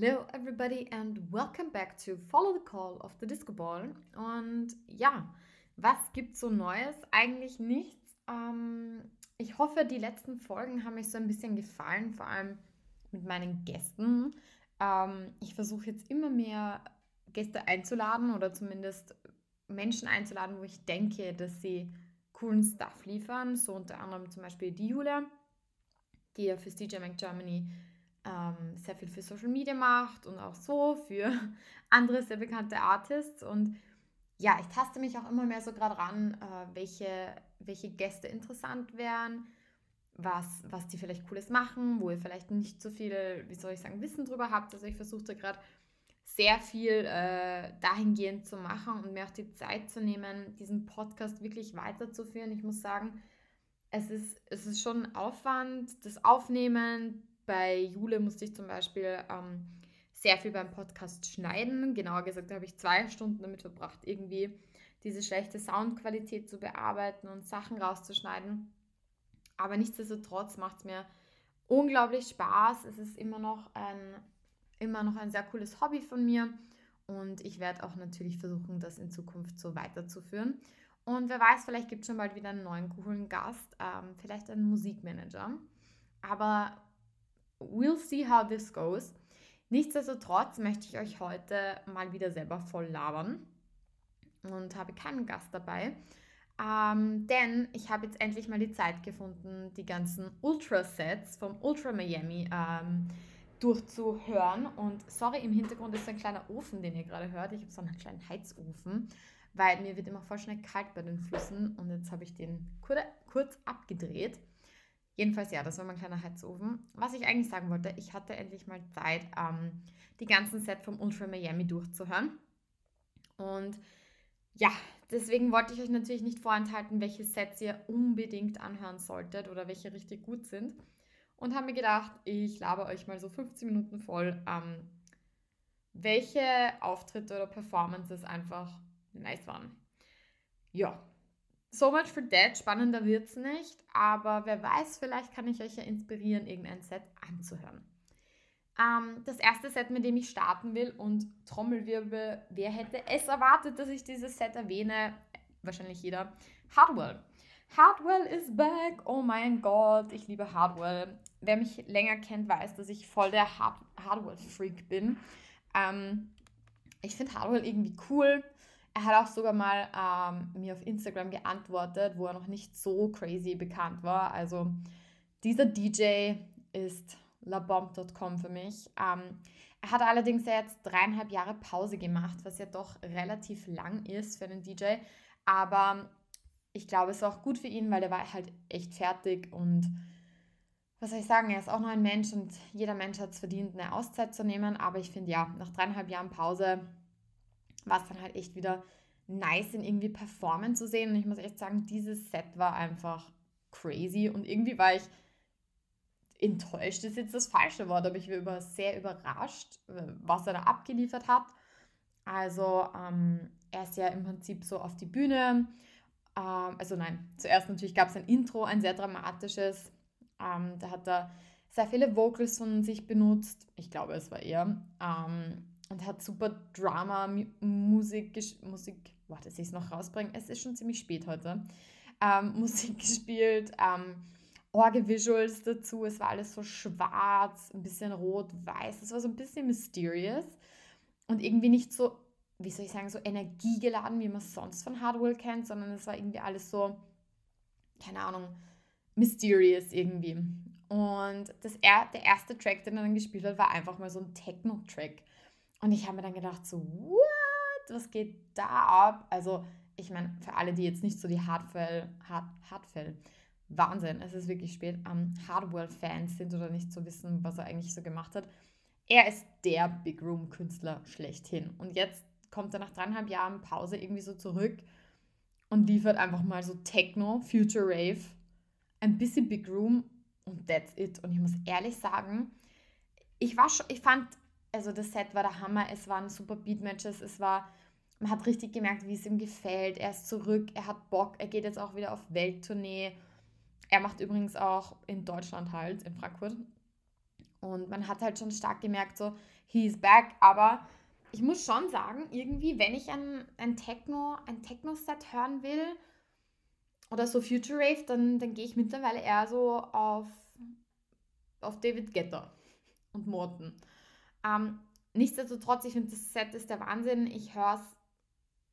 Hello everybody and welcome back to Follow the Call of the Disco Ball. Und ja, was gibt's so Neues? Eigentlich nichts. Ähm, ich hoffe, die letzten Folgen haben mich so ein bisschen gefallen, vor allem mit meinen Gästen. Ähm, ich versuche jetzt immer mehr Gäste einzuladen oder zumindest Menschen einzuladen, wo ich denke, dass sie coolen Stuff liefern. So unter anderem zum Beispiel die Julia, die ja für DJ Mac Germany ähm, sehr viel für Social Media macht und auch so für andere sehr bekannte Artists. Und ja, ich taste mich auch immer mehr so gerade ran, äh, welche, welche Gäste interessant wären, was, was die vielleicht Cooles machen, wo ihr vielleicht nicht so viel, wie soll ich sagen, Wissen drüber habt. Also ich versuche gerade sehr viel äh, dahingehend zu machen und mir auch die Zeit zu nehmen, diesen Podcast wirklich weiterzuführen. Ich muss sagen, es ist, es ist schon Aufwand, das Aufnehmen, bei Jule musste ich zum Beispiel ähm, sehr viel beim Podcast schneiden. Genauer gesagt, da habe ich zwei Stunden damit verbracht, irgendwie diese schlechte Soundqualität zu bearbeiten und Sachen rauszuschneiden. Aber nichtsdestotrotz macht es mir unglaublich Spaß. Es ist immer noch ein, immer noch ein sehr cooles Hobby von mir. Und ich werde auch natürlich versuchen, das in Zukunft so weiterzuführen. Und wer weiß, vielleicht gibt es schon bald wieder einen neuen coolen Gast, ähm, vielleicht einen Musikmanager. Aber we'll see how this goes. Nichtsdestotrotz möchte ich euch heute mal wieder selber voll labern und habe keinen Gast dabei. Ähm, denn ich habe jetzt endlich mal die Zeit gefunden, die ganzen Ultra-Sets vom Ultra Miami ähm, durchzuhören. Und sorry, im Hintergrund ist ein kleiner Ofen, den ihr gerade hört. Ich habe so einen kleinen Heizofen, weil mir wird immer voll schnell kalt bei den Füßen. Und jetzt habe ich den kurz abgedreht. Jedenfalls, ja, das war mein kleiner Heizofen. Was ich eigentlich sagen wollte, ich hatte endlich mal Zeit, ähm, die ganzen Set vom Ultra Miami durchzuhören. Und ja, deswegen wollte ich euch natürlich nicht vorenthalten, welche Sets ihr unbedingt anhören solltet oder welche richtig gut sind. Und habe mir gedacht, ich laber euch mal so 15 Minuten voll, ähm, welche Auftritte oder Performances einfach nice waren. Ja, so much for that. Spannender wird es nicht, aber wer weiß, vielleicht kann ich euch ja inspirieren, irgendein Set anzuhören. Ähm, das erste Set, mit dem ich starten will und Trommelwirbel, wer hätte es erwartet, dass ich dieses Set erwähne? Wahrscheinlich jeder. Hardwell. Hardwell is back. Oh mein Gott, ich liebe Hardwell. Wer mich länger kennt, weiß, dass ich voll der Hard Hardwell-Freak bin. Ähm, ich finde Hardwell irgendwie cool. Er hat auch sogar mal ähm, mir auf Instagram geantwortet, wo er noch nicht so crazy bekannt war. Also dieser DJ ist labomb.com für mich. Ähm, er hat allerdings jetzt dreieinhalb Jahre Pause gemacht, was ja doch relativ lang ist für einen DJ. Aber ich glaube, es war auch gut für ihn, weil er war halt echt fertig und was soll ich sagen, er ist auch noch ein Mensch und jeder Mensch hat es verdient, eine Auszeit zu nehmen. Aber ich finde ja, nach dreieinhalb Jahren Pause war es dann halt echt wieder nice, ihn irgendwie performen zu sehen. Und ich muss echt sagen, dieses Set war einfach crazy und irgendwie war ich enttäuscht, ist jetzt das falsche Wort, aber ich war sehr überrascht, was er da abgeliefert hat. Also ähm, er ist ja im Prinzip so auf die Bühne. Ähm, also nein, zuerst natürlich gab es ein Intro, ein sehr dramatisches. Ähm, da hat er sehr viele Vocals von sich benutzt. Ich glaube, es war er. Ähm, und hat super Drama, Musik, Musik, warte, dass ich es noch rausbringe. Es ist schon ziemlich spät heute. Ähm, Musik gespielt, ähm, Orge-Visuals dazu. Es war alles so schwarz, ein bisschen rot-weiß. Es war so ein bisschen mysterious und irgendwie nicht so, wie soll ich sagen, so energiegeladen, wie man es sonst von Hardwell kennt, sondern es war irgendwie alles so, keine Ahnung, mysterious irgendwie. Und das, der erste Track, den er dann gespielt hat, war einfach mal so ein Techno-Track. Und ich habe mir dann gedacht, so, what? Was geht da ab? Also, ich meine, für alle, die jetzt nicht so die Hardfell, Hard, Hardfell, Wahnsinn, es ist wirklich spät, ähm, Hardwell-Fans sind oder nicht so wissen, was er eigentlich so gemacht hat. Er ist der Big Room-Künstler schlechthin. Und jetzt kommt er nach dreieinhalb Jahren Pause irgendwie so zurück und liefert einfach mal so Techno, Future Rave, ein bisschen Big Room und that's it. Und ich muss ehrlich sagen, ich war schon, ich fand also das Set war der Hammer, es waren super Beat-Matches, es war, man hat richtig gemerkt, wie es ihm gefällt. Er ist zurück, er hat Bock, er geht jetzt auch wieder auf Welttournee. Er macht übrigens auch in Deutschland halt, in Frankfurt. Und man hat halt schon stark gemerkt, so, he's back. Aber ich muss schon sagen, irgendwie, wenn ich ein, ein Techno, ein Techno-Set hören will oder so Future Rave, dann, dann gehe ich mittlerweile eher so auf, auf David Getter und Morton. Ähm, nichtsdestotrotz, ich finde, das Set ist der Wahnsinn. Ich höre es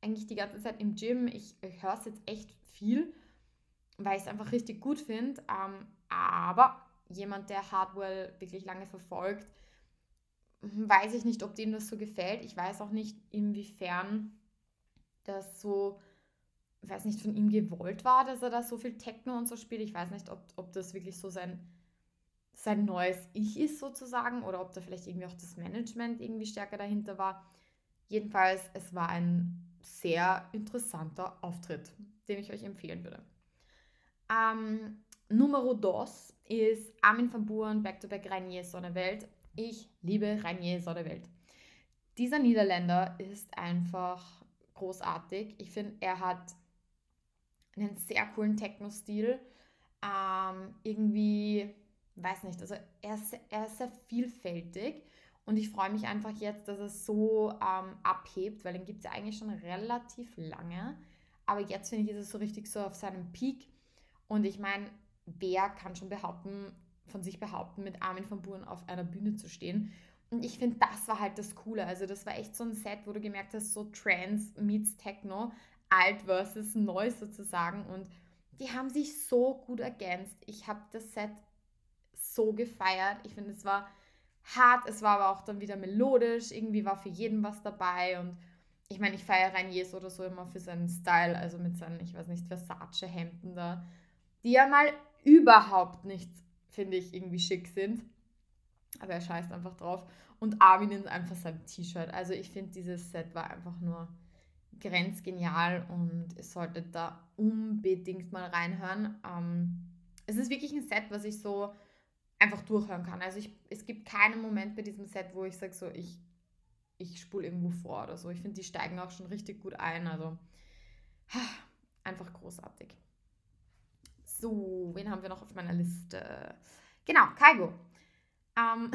eigentlich die ganze Zeit im Gym. Ich, ich höre es jetzt echt viel, weil ich es einfach richtig gut finde. Ähm, aber jemand, der Hardwell wirklich lange verfolgt, weiß ich nicht, ob dem das so gefällt. Ich weiß auch nicht, inwiefern das so, weiß nicht, von ihm gewollt war, dass er da so viel Techno und so spielt. Ich weiß nicht, ob, ob das wirklich so sein, sein neues Ich ist sozusagen oder ob da vielleicht irgendwie auch das Management irgendwie stärker dahinter war. Jedenfalls, es war ein sehr interessanter Auftritt, den ich euch empfehlen würde. Ähm, Numero dos ist Armin van Buuren, Back-to-Back Rainier Sonnewelt. Ich liebe Rainier Sonnewelt. Dieser Niederländer ist einfach großartig. Ich finde, er hat einen sehr coolen Techno-Stil. Ähm, irgendwie, weiß nicht, also er ist, er ist sehr vielfältig und ich freue mich einfach jetzt, dass es so ähm, abhebt, weil den gibt es ja eigentlich schon relativ lange. Aber jetzt finde ich, ist es so richtig so auf seinem Peak. Und ich meine, wer kann schon behaupten, von sich behaupten, mit Armin von Buren auf einer Bühne zu stehen? Und ich finde, das war halt das Coole. Also, das war echt so ein Set, wo du gemerkt hast, so Trance meets Techno, alt versus neu sozusagen. Und die haben sich so gut ergänzt. Ich habe das Set so gefeiert. Ich finde, es war hart, es war aber auch dann wieder melodisch, irgendwie war für jeden was dabei und ich meine, ich feiere Reiniers oder so immer für seinen Style, also mit seinen, ich weiß nicht, Versace-Hemden da, die ja mal überhaupt nicht, finde ich, irgendwie schick sind. Aber er scheißt einfach drauf. Und Armin ist einfach sein T-Shirt. Also ich finde, dieses Set war einfach nur grenzgenial und ihr solltet da unbedingt mal reinhören. Ähm, es ist wirklich ein Set, was ich so einfach durchhören kann. Also ich, es gibt keinen Moment bei diesem Set, wo ich sage, so ich, ich spule irgendwo vor oder so. Ich finde, die steigen auch schon richtig gut ein. Also einfach großartig. So, wen haben wir noch auf meiner Liste? Genau, Kaigo. Ähm,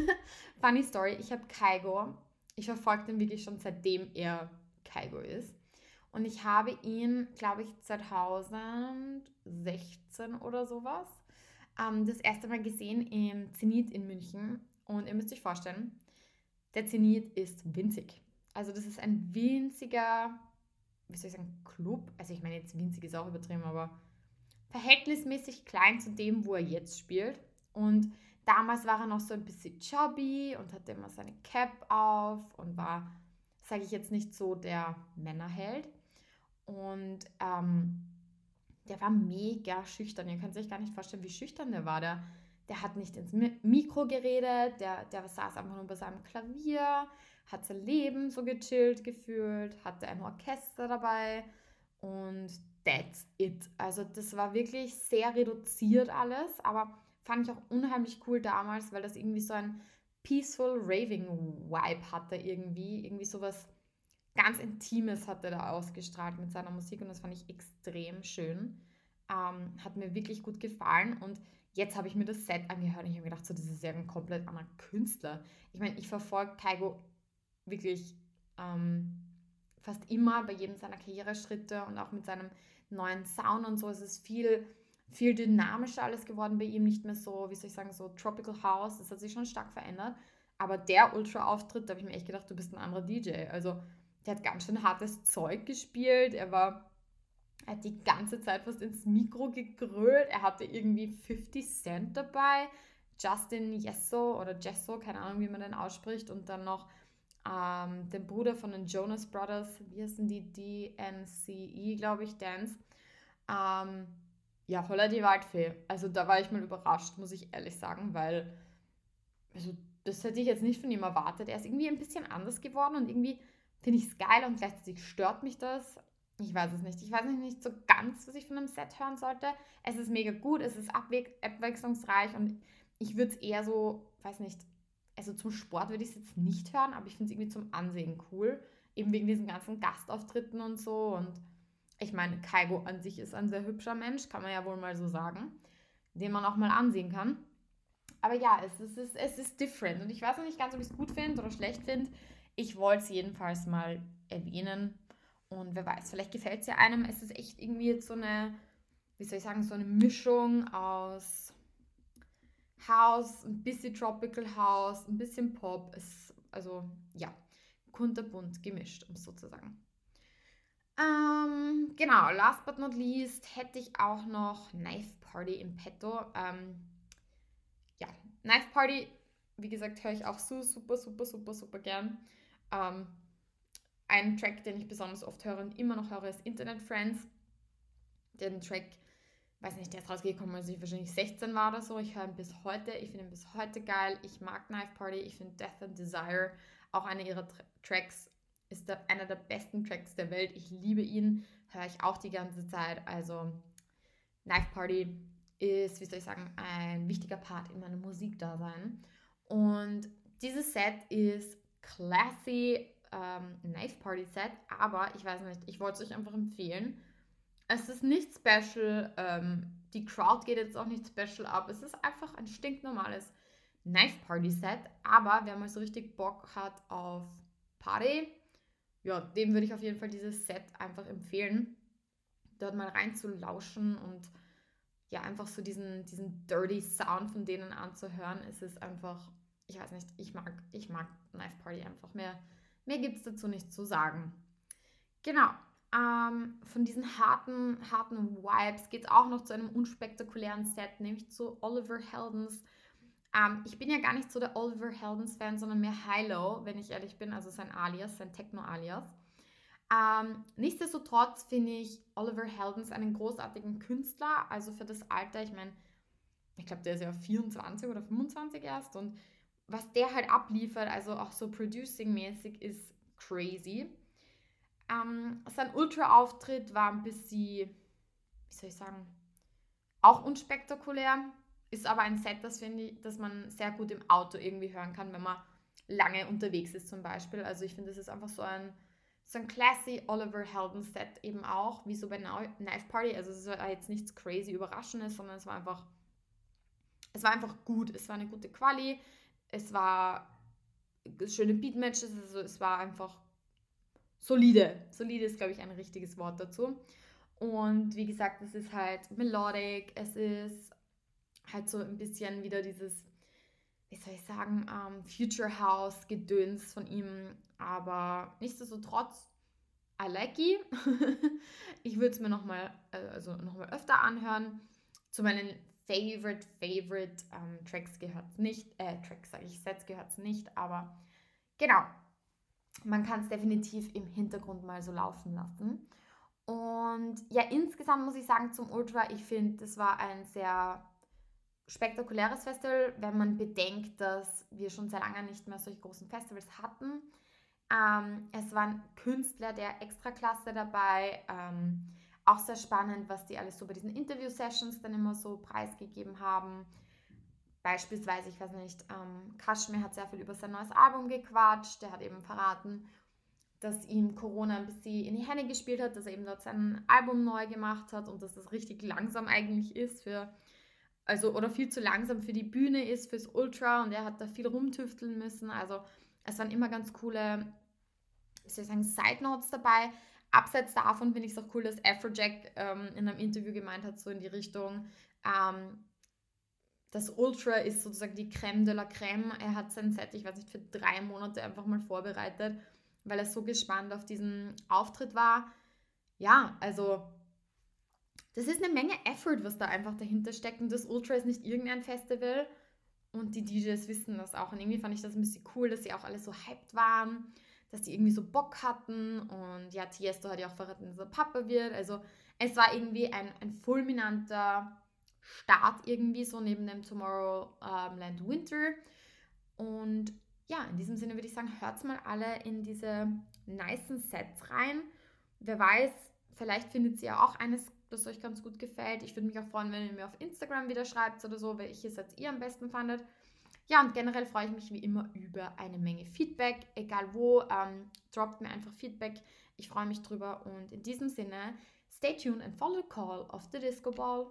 funny Story, ich habe Kaigo, ich verfolge den wirklich schon seitdem er Kaigo ist. Und ich habe ihn, glaube ich, 2016 oder sowas ähm, das erste Mal gesehen im Zenit in München. Und ihr müsst euch vorstellen, der Zenit ist winzig. Also das ist ein winziger, wie soll ich sagen, Club. Also ich meine, jetzt winzig ist auch übertrieben, aber verhältnismäßig klein zu dem, wo er jetzt spielt. Und damals war er noch so ein bisschen chubby und hatte immer seine Cap auf und war, sage ich jetzt nicht so, der Männerheld. Und ähm, der war mega schüchtern. Ihr könnt euch gar nicht vorstellen, wie schüchtern der war. Der, der hat nicht ins Mikro geredet, der, der saß einfach nur bei seinem Klavier, hat sein Leben so gechillt gefühlt, hatte ein Orchester dabei und that's it. Also das war wirklich sehr reduziert alles, aber fand ich auch unheimlich cool damals, weil das irgendwie so ein peaceful raving Vibe hatte irgendwie, irgendwie sowas ganz Intimes hat er da ausgestrahlt mit seiner Musik und das fand ich extrem schön. Ähm, hat mir wirklich gut gefallen und jetzt habe ich mir das Set angehört und ich habe gedacht, so, das ist ja ein komplett anderer Künstler. Ich meine, ich verfolge Kaigo wirklich ähm, fast immer bei jedem seiner Karriereschritte und auch mit seinem neuen Sound und so. Es ist viel, viel dynamischer alles geworden bei ihm, nicht mehr so, wie soll ich sagen, so Tropical House. Das hat sich schon stark verändert. Aber der Ultra-Auftritt, da habe ich mir echt gedacht, du bist ein anderer DJ. Also der hat ganz schön hartes Zeug gespielt. Er war, er hat die ganze Zeit fast ins Mikro gegrölt. Er hatte irgendwie 50 Cent dabei. Justin Jesso oder Jesso, keine Ahnung, wie man den ausspricht. Und dann noch ähm, den Bruder von den Jonas Brothers, wie heißen die? DNCE, glaube ich, Dance. Ähm, ja, voller die Waldfee. Also da war ich mal überrascht, muss ich ehrlich sagen, weil also das hätte ich jetzt nicht von ihm erwartet. Er ist irgendwie ein bisschen anders geworden und irgendwie finde ich es geil und gleichzeitig stört mich das. Ich weiß es nicht. Ich weiß nicht so ganz, was ich von einem Set hören sollte. Es ist mega gut, es ist abwechslungsreich und ich würde es eher so, weiß nicht, also zum Sport würde ich es jetzt nicht hören, aber ich finde es irgendwie zum Ansehen cool. Eben wegen diesen ganzen Gastauftritten und so. Und ich meine, Kaigo an sich ist ein sehr hübscher Mensch, kann man ja wohl mal so sagen, den man auch mal ansehen kann. aber ja, es, es, ist, es ist different. Und ich weiß noch nicht ganz, ob ich es gut finde oder schlecht finde. Ich wollte es jedenfalls mal erwähnen. Und wer weiß, vielleicht gefällt es ja einem. Es ist echt irgendwie jetzt so eine, wie soll ich sagen, so eine Mischung aus House, ein bisschen Tropical House, ein bisschen Pop. Es, also ja, kunterbunt gemischt, um es so zu sagen. Ähm, genau, last but not least hätte ich auch noch Knife Party im Petto. Ähm, ja, Knife Party, wie gesagt, höre ich auch so super, super, super, super gern. Ähm, ein Track, den ich besonders oft höre und immer noch höre, ist Internet Friends. Den Track, weiß nicht, der ist rausgekommen, als ich wahrscheinlich 16 war oder so. Ich höre ihn bis heute. Ich finde ihn bis heute geil. Ich mag Knife Party. Ich finde Death and Desire auch eine ihrer Tra Tracks ist der, einer der besten Tracks der Welt. Ich liebe ihn, höre ich auch die ganze Zeit. Also Knife Party ist, wie soll ich sagen, ein wichtiger Part in meinem Musikdasein. Und dieses Set ist classy, ähm, Knife Party Set, aber ich weiß nicht, ich wollte es euch einfach empfehlen. Es ist nicht special, ähm, die Crowd geht jetzt auch nicht special ab. Es ist einfach ein stinknormales Knife Party Set, aber wer mal so richtig Bock hat auf Party, ja, dem würde ich auf jeden Fall dieses Set einfach empfehlen, dort mal reinzulauschen und ja, einfach so diesen, diesen dirty Sound von denen anzuhören. Es ist einfach, ich weiß nicht, ich mag, ich mag Knife Party einfach. Mehr, mehr gibt es dazu nicht zu sagen. Genau, ähm, von diesen harten, harten Vibes geht es auch noch zu einem unspektakulären Set, nämlich zu Oliver Heldens ähm, ich bin ja gar nicht so der Oliver Heldens-Fan, sondern mehr Hilo, wenn ich ehrlich bin, also sein Alias, sein Techno-Alias. Ähm, nichtsdestotrotz finde ich Oliver Heldens einen großartigen Künstler, also für das Alter, ich meine, ich glaube, der ist ja 24 oder 25 erst und was der halt abliefert, also auch so producing-mäßig, ist crazy. Ähm, sein Ultra-Auftritt war ein bisschen, wie soll ich sagen, auch unspektakulär. Ist aber ein Set, das finde ich, dass man sehr gut im Auto irgendwie hören kann, wenn man lange unterwegs ist zum Beispiel. Also ich finde, das ist einfach so ein, so ein classy Oliver Helden Set eben auch, wie so bei Knife Party. Also es war jetzt nichts crazy Überraschendes, sondern es war einfach, es war einfach gut. Es war eine gute Quali, es war schöne Beatmatches, also es war einfach solide. Solide ist, glaube ich, ein richtiges Wort dazu. Und wie gesagt, es ist halt melodic, es ist halt so ein bisschen wieder dieses, wie soll ich sagen, ähm, Future House Gedöns von ihm. Aber nichtsdestotrotz, I like it. ich würde es mir nochmal, äh, also noch öfter anhören. Zu meinen Favorite, Favorite ähm, Tracks gehört es nicht. Äh, Tracks sage ich, Sets gehört es nicht. Aber genau, man kann es definitiv im Hintergrund mal so laufen lassen. Und ja, insgesamt muss ich sagen zum Ultra, ich finde, das war ein sehr spektakuläres Festival, wenn man bedenkt, dass wir schon sehr lange nicht mehr solche großen Festivals hatten. Ähm, es waren Künstler der Extraklasse dabei. Ähm, auch sehr spannend, was die alles so bei diesen Interview-Sessions dann immer so preisgegeben haben. Beispielsweise, ich weiß nicht, ähm, Kashmir hat sehr viel über sein neues Album gequatscht. Der hat eben verraten, dass ihm Corona ein bisschen in die Hände gespielt hat, dass er eben dort sein Album neu gemacht hat und dass das richtig langsam eigentlich ist für also oder viel zu langsam für die Bühne ist, fürs Ultra und er hat da viel rumtüfteln müssen. Also es waren immer ganz coole, wie soll sagen, Side Notes dabei. Abseits davon finde ich es auch cool, dass Afrojack ähm, in einem Interview gemeint hat, so in die Richtung, ähm, das Ultra ist sozusagen die Creme de la Creme. Er hat sein Set, ich weiß nicht, für drei Monate einfach mal vorbereitet, weil er so gespannt auf diesen Auftritt war. Ja, also das ist eine Menge Effort, was da einfach dahinter steckt. Und das Ultra ist nicht irgendein Festival. Und die DJs wissen das auch. Und irgendwie fand ich das ein bisschen cool, dass sie auch alle so hyped waren, dass die irgendwie so Bock hatten. Und ja, Tiesto hat ja auch verraten, dass er Papa wird. Also es war irgendwie ein, ein fulminanter Start irgendwie so neben dem Tomorrowland Winter. Und ja, in diesem Sinne würde ich sagen, hört mal alle in diese nice Sets rein. Wer weiß, vielleicht findet ihr ja auch eines das euch ganz gut gefällt. Ich würde mich auch freuen, wenn ihr mir auf Instagram wieder schreibt oder so, welches jetzt ihr am besten fandet. Ja, und generell freue ich mich wie immer über eine Menge Feedback, egal wo. Ähm, droppt mir einfach Feedback. Ich freue mich drüber und in diesem Sinne, stay tuned and follow the call of the Disco Ball.